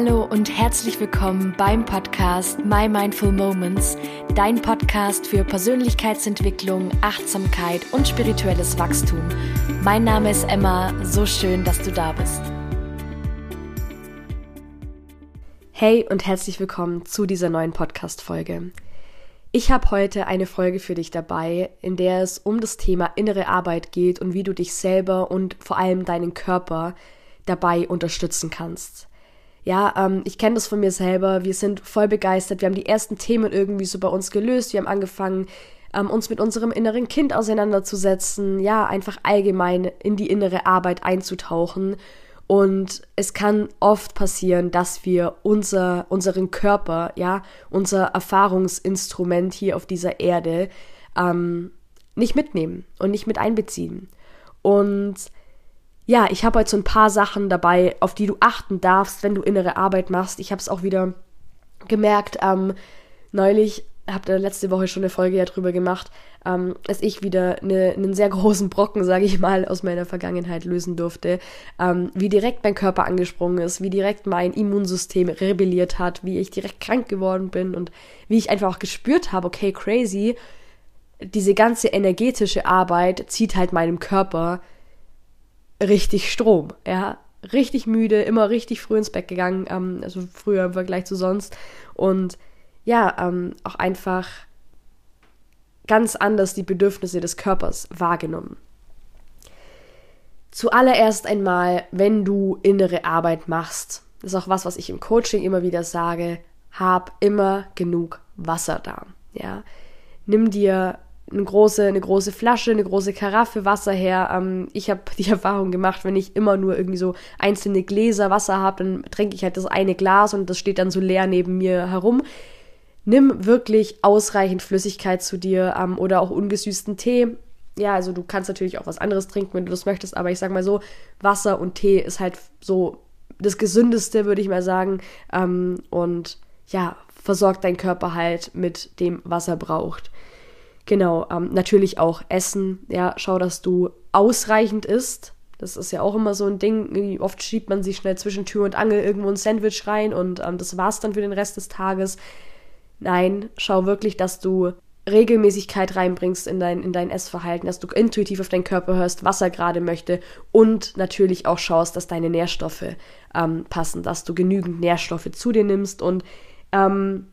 Hallo und herzlich willkommen beim Podcast My Mindful Moments, dein Podcast für Persönlichkeitsentwicklung, Achtsamkeit und spirituelles Wachstum. Mein Name ist Emma, so schön, dass du da bist. Hey und herzlich willkommen zu dieser neuen Podcast-Folge. Ich habe heute eine Folge für dich dabei, in der es um das Thema innere Arbeit geht und wie du dich selber und vor allem deinen Körper dabei unterstützen kannst. Ja, ähm, ich kenne das von mir selber. Wir sind voll begeistert. Wir haben die ersten Themen irgendwie so bei uns gelöst. Wir haben angefangen, ähm, uns mit unserem inneren Kind auseinanderzusetzen. Ja, einfach allgemein in die innere Arbeit einzutauchen. Und es kann oft passieren, dass wir unser, unseren Körper, ja, unser Erfahrungsinstrument hier auf dieser Erde ähm, nicht mitnehmen und nicht mit einbeziehen. Und ja, ich habe heute so ein paar Sachen dabei, auf die du achten darfst, wenn du innere Arbeit machst. Ich habe es auch wieder gemerkt, ähm, neulich, habe letzte Woche schon eine Folge ja drüber gemacht, ähm, dass ich wieder eine, einen sehr großen Brocken, sage ich mal, aus meiner Vergangenheit lösen durfte. Ähm, wie direkt mein Körper angesprungen ist, wie direkt mein Immunsystem rebelliert hat, wie ich direkt krank geworden bin und wie ich einfach auch gespürt habe, okay, crazy, diese ganze energetische Arbeit zieht halt meinem Körper richtig Strom, ja. Richtig müde, immer richtig früh ins Bett gegangen, ähm, also früher im Vergleich zu sonst. Und ja, ähm, auch einfach ganz anders die Bedürfnisse des Körpers wahrgenommen. Zuallererst einmal, wenn du innere Arbeit machst, das ist auch was, was ich im Coaching immer wieder sage, hab immer genug Wasser da. Ja, nimm dir eine große, eine große Flasche, eine große Karaffe Wasser her. Ähm, ich habe die Erfahrung gemacht, wenn ich immer nur irgendwie so einzelne Gläser Wasser habe, dann trinke ich halt das eine Glas und das steht dann so leer neben mir herum. Nimm wirklich ausreichend Flüssigkeit zu dir ähm, oder auch ungesüßten Tee. Ja, also du kannst natürlich auch was anderes trinken, wenn du das möchtest, aber ich sag mal so, Wasser und Tee ist halt so das Gesündeste, würde ich mal sagen. Ähm, und ja, versorgt dein Körper halt mit dem, was er braucht. Genau, ähm, natürlich auch Essen. Ja, schau, dass du ausreichend isst. Das ist ja auch immer so ein Ding. Oft schiebt man sich schnell zwischen Tür und Angel irgendwo ein Sandwich rein und ähm, das war's dann für den Rest des Tages. Nein, schau wirklich, dass du Regelmäßigkeit reinbringst in dein, in dein Essverhalten, dass du intuitiv auf deinen Körper hörst, was er gerade möchte und natürlich auch schaust, dass deine Nährstoffe ähm, passen, dass du genügend Nährstoffe zu dir nimmst und ähm,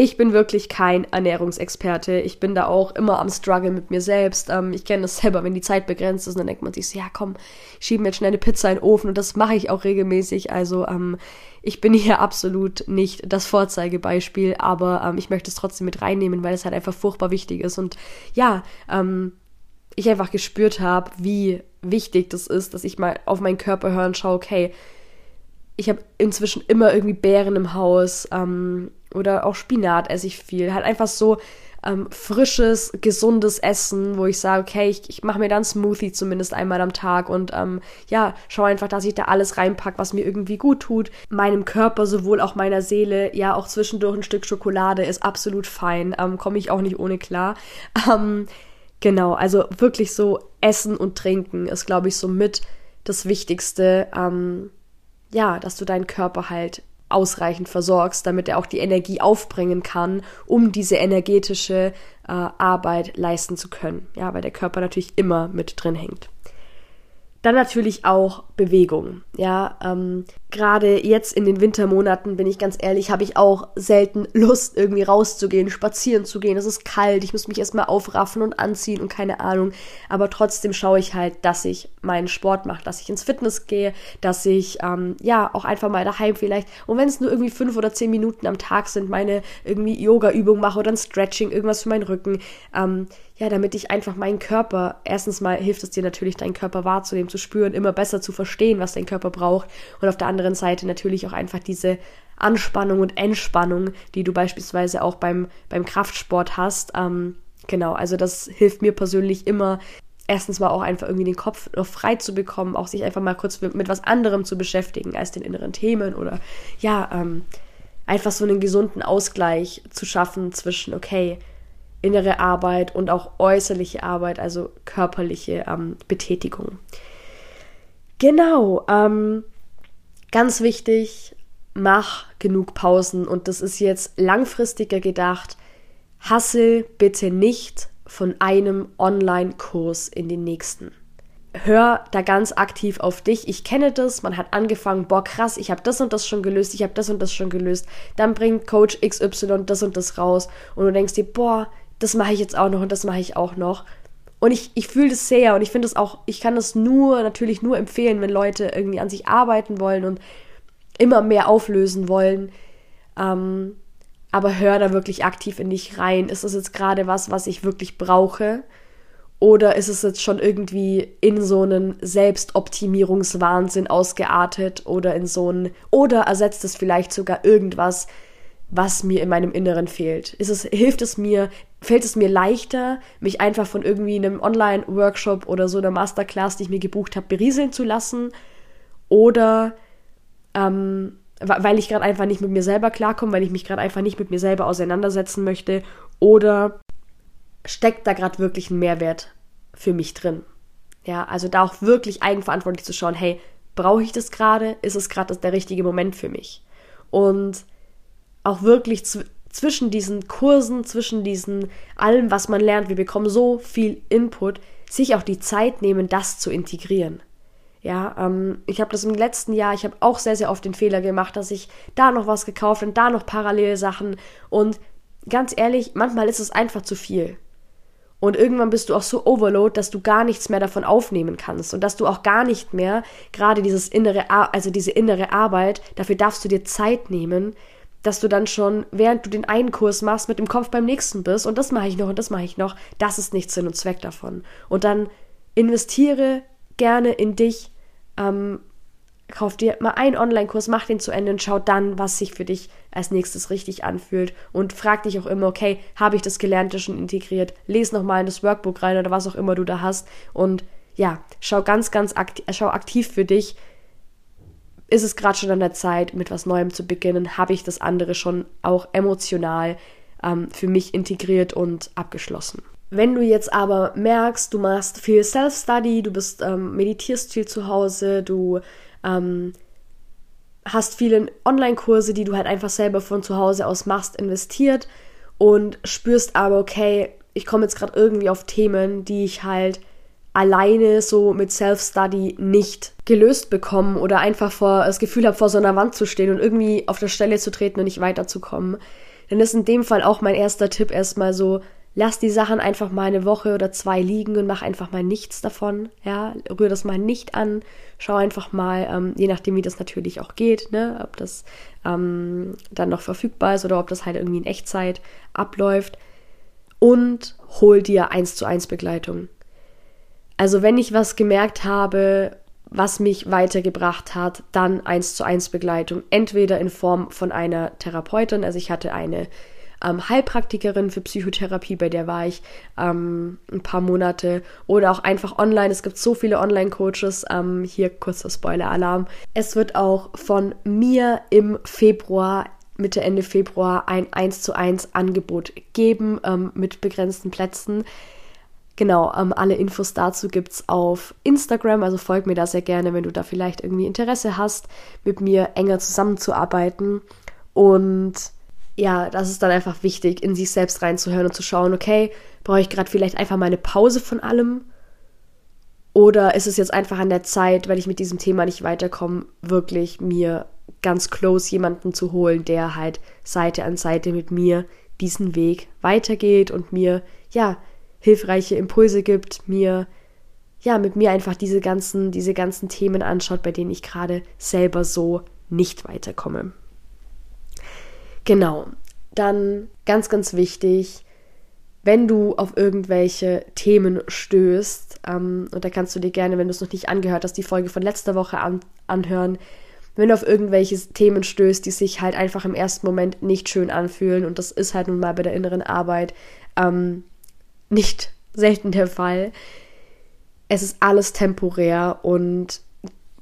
ich bin wirklich kein Ernährungsexperte. Ich bin da auch immer am Struggle mit mir selbst. Ähm, ich kenne das selber, wenn die Zeit begrenzt ist, dann denkt man sich so, ja komm, schieben jetzt schnell eine Pizza in den Ofen und das mache ich auch regelmäßig. Also ähm, ich bin hier absolut nicht das Vorzeigebeispiel, aber ähm, ich möchte es trotzdem mit reinnehmen, weil es halt einfach furchtbar wichtig ist. Und ja, ähm, ich einfach gespürt habe, wie wichtig das ist, dass ich mal auf meinen Körper höre und schaue, okay, ich habe inzwischen immer irgendwie Beeren im Haus ähm, oder auch Spinat esse ich viel. Halt einfach so ähm, frisches, gesundes Essen, wo ich sage, okay, ich, ich mache mir dann Smoothie zumindest einmal am Tag und ähm, ja, schaue einfach, dass ich da alles reinpacke, was mir irgendwie gut tut. Meinem Körper, sowohl auch meiner Seele, ja, auch zwischendurch ein Stück Schokolade ist absolut fein, ähm, komme ich auch nicht ohne klar. Ähm, genau, also wirklich so Essen und Trinken ist, glaube ich, so mit das Wichtigste. Ähm, ja, dass du deinen Körper halt ausreichend versorgst, damit er auch die Energie aufbringen kann, um diese energetische äh, Arbeit leisten zu können. Ja, weil der Körper natürlich immer mit drin hängt. Dann natürlich auch Bewegung. Ja, ähm, gerade jetzt in den Wintermonaten, bin ich ganz ehrlich, habe ich auch selten Lust, irgendwie rauszugehen, spazieren zu gehen. Es ist kalt, ich muss mich erstmal aufraffen und anziehen und keine Ahnung. Aber trotzdem schaue ich halt, dass ich meinen Sport mache, dass ich ins Fitness gehe, dass ich ähm, ja auch einfach mal daheim vielleicht, und wenn es nur irgendwie fünf oder zehn Minuten am Tag sind, meine irgendwie Yoga-Übung mache oder ein Stretching, irgendwas für meinen Rücken. Ähm, ja, damit ich einfach meinen Körper, erstens mal hilft es dir natürlich, deinen Körper wahrzunehmen, zu spüren, immer besser zu verstehen, was dein Körper braucht. Und auf der anderen Seite natürlich auch einfach diese Anspannung und Entspannung, die du beispielsweise auch beim, beim Kraftsport hast. Ähm, genau, also das hilft mir persönlich immer, erstens mal auch einfach irgendwie den Kopf noch frei zu bekommen, auch sich einfach mal kurz mit, mit was anderem zu beschäftigen als den inneren Themen oder ja, ähm, einfach so einen gesunden Ausgleich zu schaffen zwischen, okay, innere Arbeit und auch äußerliche Arbeit, also körperliche ähm, Betätigung. Genau, ähm, ganz wichtig, mach genug Pausen und das ist jetzt langfristiger gedacht. Hassel bitte nicht von einem Online-Kurs in den nächsten. Hör da ganz aktiv auf dich. Ich kenne das. Man hat angefangen, boah, krass, ich habe das und das schon gelöst, ich habe das und das schon gelöst. Dann bringt Coach XY das und das raus und du denkst dir, boah, das mache ich jetzt auch noch und das mache ich auch noch. Und ich, ich fühle das sehr und ich finde es auch, ich kann das nur, natürlich nur empfehlen, wenn Leute irgendwie an sich arbeiten wollen und immer mehr auflösen wollen. Ähm, aber hör da wirklich aktiv in dich rein. Ist das jetzt gerade was, was ich wirklich brauche? Oder ist es jetzt schon irgendwie in so einen Selbstoptimierungswahnsinn ausgeartet oder in so einen, oder ersetzt es vielleicht sogar irgendwas, was mir in meinem Inneren fehlt? Ist es, hilft es mir, fällt es mir leichter, mich einfach von irgendwie einem Online-Workshop oder so einer Masterclass, die ich mir gebucht habe, berieseln zu lassen? Oder ähm, weil ich gerade einfach nicht mit mir selber klarkomme, weil ich mich gerade einfach nicht mit mir selber auseinandersetzen möchte? Oder steckt da gerade wirklich ein Mehrwert für mich drin? Ja, also da auch wirklich eigenverantwortlich zu schauen, hey, brauche ich das gerade? Ist es gerade der richtige Moment für mich? Und auch wirklich zwischen diesen Kursen, zwischen diesen allem, was man lernt, wir bekommen so viel Input, sich auch die Zeit nehmen, das zu integrieren. Ja, ähm, ich habe das im letzten Jahr, ich habe auch sehr, sehr oft den Fehler gemacht, dass ich da noch was gekauft und da noch parallel Sachen. Und ganz ehrlich, manchmal ist es einfach zu viel. Und irgendwann bist du auch so overload, dass du gar nichts mehr davon aufnehmen kannst und dass du auch gar nicht mehr gerade dieses innere, also diese innere Arbeit, dafür darfst du dir Zeit nehmen, dass du dann schon, während du den einen Kurs machst, mit dem Kopf beim nächsten bist und das mache ich noch und das mache ich noch, das ist nicht Sinn und Zweck davon. Und dann investiere gerne in dich, ähm, kauf dir mal einen Online-Kurs, mach den zu Ende und schau dann, was sich für dich als nächstes richtig anfühlt und frag dich auch immer, okay, habe ich das Gelernte schon integriert? Lies nochmal in das Workbook rein oder was auch immer du da hast und ja, schau ganz, ganz aktiv, schau aktiv für dich, ist es gerade schon an der Zeit, mit was Neuem zu beginnen? Habe ich das andere schon auch emotional ähm, für mich integriert und abgeschlossen? Wenn du jetzt aber merkst, du machst viel Self-Study, du bist, ähm, meditierst viel zu Hause, du ähm, hast viele Online-Kurse, die du halt einfach selber von zu Hause aus machst, investiert und spürst aber, okay, ich komme jetzt gerade irgendwie auf Themen, die ich halt alleine so mit Self-Study nicht gelöst bekommen oder einfach vor das Gefühl habe, vor so einer Wand zu stehen und irgendwie auf der Stelle zu treten und nicht weiterzukommen, dann ist in dem Fall auch mein erster Tipp erstmal so, lass die Sachen einfach mal eine Woche oder zwei liegen und mach einfach mal nichts davon. Ja, rühr das mal nicht an. Schau einfach mal, ähm, je nachdem, wie das natürlich auch geht, ne, ob das ähm, dann noch verfügbar ist oder ob das halt irgendwie in Echtzeit abläuft. Und hol dir eins zu eins Begleitung. Also wenn ich was gemerkt habe, was mich weitergebracht hat, dann eins zu eins Begleitung, entweder in Form von einer Therapeutin, also ich hatte eine ähm, Heilpraktikerin für Psychotherapie, bei der war ich ähm, ein paar Monate oder auch einfach online. Es gibt so viele Online-Coaches. Ähm, hier kurzer Spoiler-Alarm. Es wird auch von mir im Februar Mitte, Ende Februar ein 1 zu 1 Angebot geben ähm, mit begrenzten Plätzen. Genau, ähm, alle Infos dazu gibt es auf Instagram, also folg mir da sehr gerne, wenn du da vielleicht irgendwie Interesse hast, mit mir enger zusammenzuarbeiten. Und ja, das ist dann einfach wichtig, in sich selbst reinzuhören und zu schauen, okay, brauche ich gerade vielleicht einfach mal eine Pause von allem? Oder ist es jetzt einfach an der Zeit, wenn ich mit diesem Thema nicht weiterkomme, wirklich mir ganz close jemanden zu holen, der halt Seite an Seite mit mir diesen Weg weitergeht und mir, ja, hilfreiche Impulse gibt, mir ja, mit mir einfach diese ganzen, diese ganzen Themen anschaut, bei denen ich gerade selber so nicht weiterkomme. Genau. Dann ganz, ganz wichtig, wenn du auf irgendwelche Themen stößt, ähm, und da kannst du dir gerne, wenn du es noch nicht angehört hast, die Folge von letzter Woche an, anhören, wenn du auf irgendwelche Themen stößt, die sich halt einfach im ersten Moment nicht schön anfühlen, und das ist halt nun mal bei der inneren Arbeit, ähm, nicht selten der Fall. Es ist alles temporär und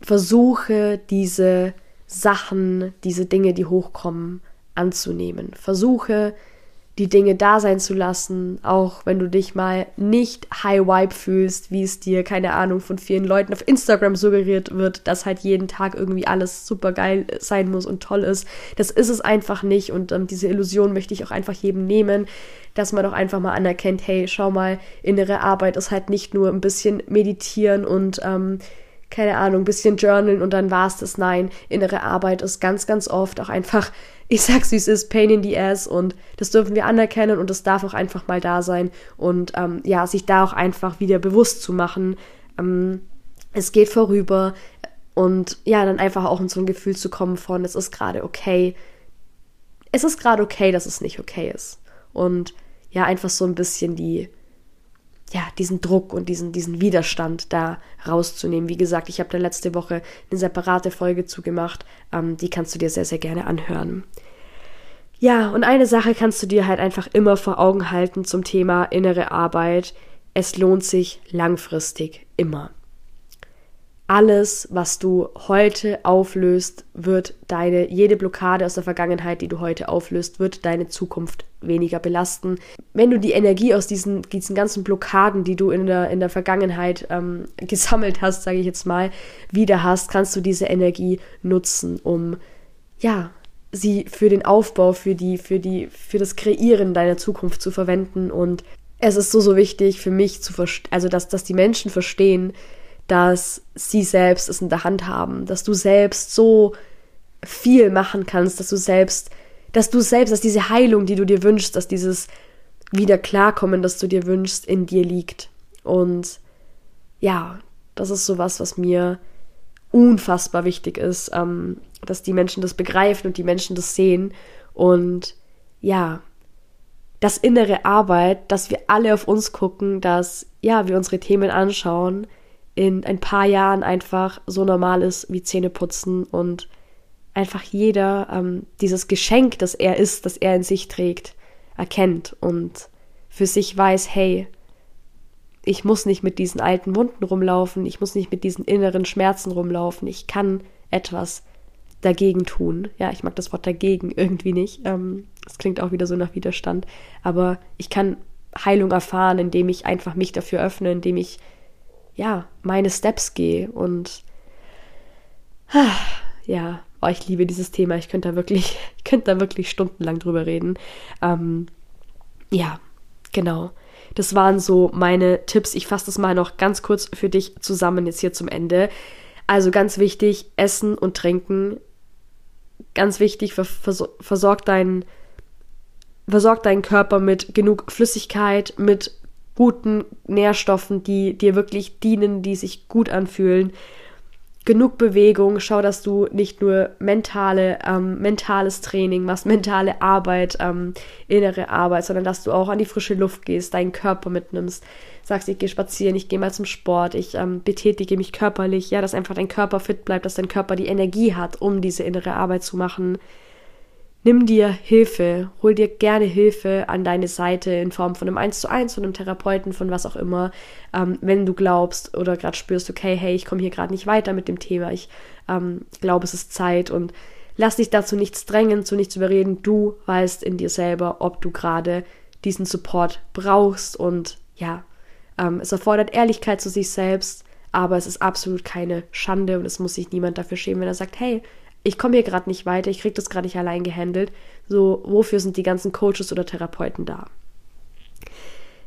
versuche diese Sachen, diese Dinge, die hochkommen, anzunehmen. Versuche die Dinge da sein zu lassen, auch wenn du dich mal nicht high vibe fühlst, wie es dir, keine Ahnung, von vielen Leuten auf Instagram suggeriert wird, dass halt jeden Tag irgendwie alles super geil sein muss und toll ist. Das ist es einfach nicht und ähm, diese Illusion möchte ich auch einfach jedem nehmen, dass man doch einfach mal anerkennt, hey, schau mal, innere Arbeit ist halt nicht nur ein bisschen meditieren und ähm, keine Ahnung, bisschen journalen und dann war es das. Nein, innere Arbeit ist ganz, ganz oft auch einfach ich sag's wie es ist, Pain in the Ass und das dürfen wir anerkennen und das darf auch einfach mal da sein und ähm, ja, sich da auch einfach wieder bewusst zu machen, ähm, es geht vorüber und ja, dann einfach auch in so ein Gefühl zu kommen von, es ist gerade okay, es ist gerade okay, dass es nicht okay ist und ja, einfach so ein bisschen die ja, diesen Druck und diesen, diesen Widerstand da rauszunehmen. Wie gesagt, ich habe da letzte Woche eine separate Folge zugemacht. Ähm, die kannst du dir sehr, sehr gerne anhören. Ja, und eine Sache kannst du dir halt einfach immer vor Augen halten zum Thema innere Arbeit. Es lohnt sich langfristig immer alles, was du heute auflöst, wird deine, jede Blockade aus der Vergangenheit, die du heute auflöst, wird deine Zukunft weniger belasten. Wenn du die Energie aus diesen, diesen ganzen Blockaden, die du in der, in der Vergangenheit ähm, gesammelt hast, sage ich jetzt mal, wieder hast, kannst du diese Energie nutzen, um, ja, sie für den Aufbau, für die, für die, für das Kreieren deiner Zukunft zu verwenden. Und es ist so, so wichtig für mich zu verstehen, also dass, dass die Menschen verstehen, dass sie selbst es in der Hand haben, dass du selbst so viel machen kannst, dass du selbst, dass du selbst, dass diese Heilung, die du dir wünschst, dass dieses wieder klarkommen, das du dir wünschst, in dir liegt. Und ja, das ist sowas, was mir unfassbar wichtig ist, ähm, dass die Menschen das begreifen und die Menschen das sehen. Und ja, das innere Arbeit, dass wir alle auf uns gucken, dass ja, wir unsere Themen anschauen, in ein paar Jahren einfach so normal ist wie Zähne putzen und einfach jeder ähm, dieses Geschenk, das er ist, das er in sich trägt, erkennt und für sich weiß, hey, ich muss nicht mit diesen alten Wunden rumlaufen, ich muss nicht mit diesen inneren Schmerzen rumlaufen, ich kann etwas dagegen tun. Ja, ich mag das Wort dagegen irgendwie nicht. Ähm, das klingt auch wieder so nach Widerstand. Aber ich kann Heilung erfahren, indem ich einfach mich dafür öffne, indem ich ja, meine Steps gehe und ja, oh, ich liebe dieses Thema. Ich könnte da wirklich, ich könnte da wirklich stundenlang drüber reden. Ähm, ja, genau. Das waren so meine Tipps. Ich fasse das mal noch ganz kurz für dich zusammen jetzt hier zum Ende. Also ganz wichtig, Essen und Trinken. Ganz wichtig, versorg deinen, versorg deinen Körper mit genug Flüssigkeit, mit guten Nährstoffen, die dir wirklich dienen, die sich gut anfühlen. Genug Bewegung, schau, dass du nicht nur mentale, ähm, mentales Training machst, mentale Arbeit, ähm, innere Arbeit, sondern dass du auch an die frische Luft gehst, deinen Körper mitnimmst, sagst, ich gehe spazieren, ich gehe mal zum Sport, ich ähm, betätige mich körperlich, ja, dass einfach dein Körper fit bleibt, dass dein Körper die Energie hat, um diese innere Arbeit zu machen nimm dir Hilfe, hol dir gerne Hilfe an deine Seite in Form von einem 1 zu 1, von einem Therapeuten, von was auch immer, ähm, wenn du glaubst oder gerade spürst, okay, hey, ich komme hier gerade nicht weiter mit dem Thema, ich ähm, glaube, es ist Zeit und lass dich dazu nichts drängen, zu nichts überreden, du weißt in dir selber, ob du gerade diesen Support brauchst und ja, ähm, es erfordert Ehrlichkeit zu sich selbst, aber es ist absolut keine Schande und es muss sich niemand dafür schämen, wenn er sagt, hey, ich komme hier gerade nicht weiter, ich kriege das gerade nicht allein gehandelt. So, wofür sind die ganzen Coaches oder Therapeuten da?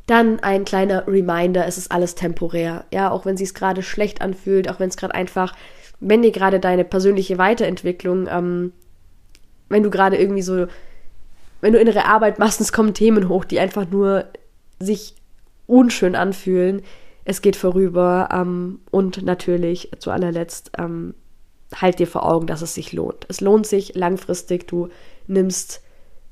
Dann ein kleiner Reminder, es ist alles temporär. Ja, auch wenn es sich gerade schlecht anfühlt, auch wenn es gerade einfach, wenn dir gerade deine persönliche Weiterentwicklung, ähm, wenn du gerade irgendwie so, wenn du innere Arbeit machst, es kommen Themen hoch, die einfach nur sich unschön anfühlen. Es geht vorüber ähm, und natürlich zu allerletzt ähm, halt dir vor Augen, dass es sich lohnt. Es lohnt sich langfristig. Du nimmst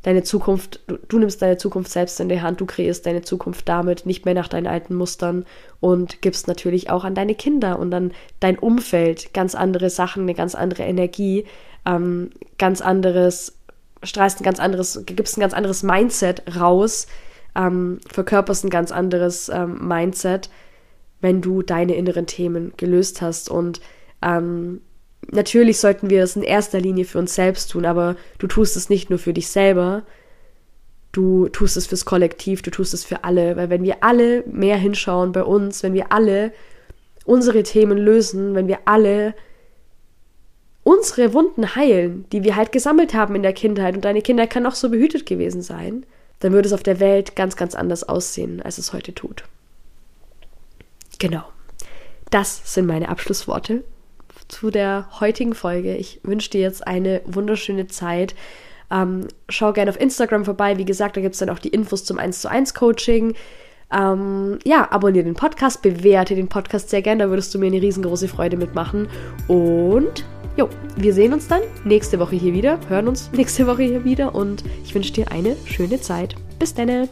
deine Zukunft, du, du, nimmst deine Zukunft selbst in die Hand, du kreierst deine Zukunft damit nicht mehr nach deinen alten Mustern und gibst natürlich auch an deine Kinder und an dein Umfeld ganz andere Sachen, eine ganz andere Energie, ähm, ganz anderes, strahlst ein ganz anderes, gibst ein ganz anderes Mindset raus, ähm, verkörperst ein ganz anderes ähm, Mindset, wenn du deine inneren Themen gelöst hast und ähm, natürlich sollten wir das in erster Linie für uns selbst tun, aber du tust es nicht nur für dich selber. du tust es fürs Kollektiv, du tust es für alle, weil wenn wir alle mehr hinschauen bei uns, wenn wir alle unsere Themen lösen, wenn wir alle unsere Wunden heilen, die wir halt gesammelt haben in der Kindheit und deine Kinder kann auch so behütet gewesen sein, dann würde es auf der Welt ganz, ganz anders aussehen, als es heute tut. Genau. Das sind meine Abschlussworte zu der heutigen Folge. Ich wünsche dir jetzt eine wunderschöne Zeit. Ähm, schau gerne auf Instagram vorbei. Wie gesagt, da gibt es dann auch die Infos zum 1 zu 1 Coaching. Ähm, ja, abonniere den Podcast, bewerte den Podcast sehr gerne, da würdest du mir eine riesengroße Freude mitmachen. Und jo, wir sehen uns dann nächste Woche hier wieder, hören uns nächste Woche hier wieder und ich wünsche dir eine schöne Zeit. Bis dann!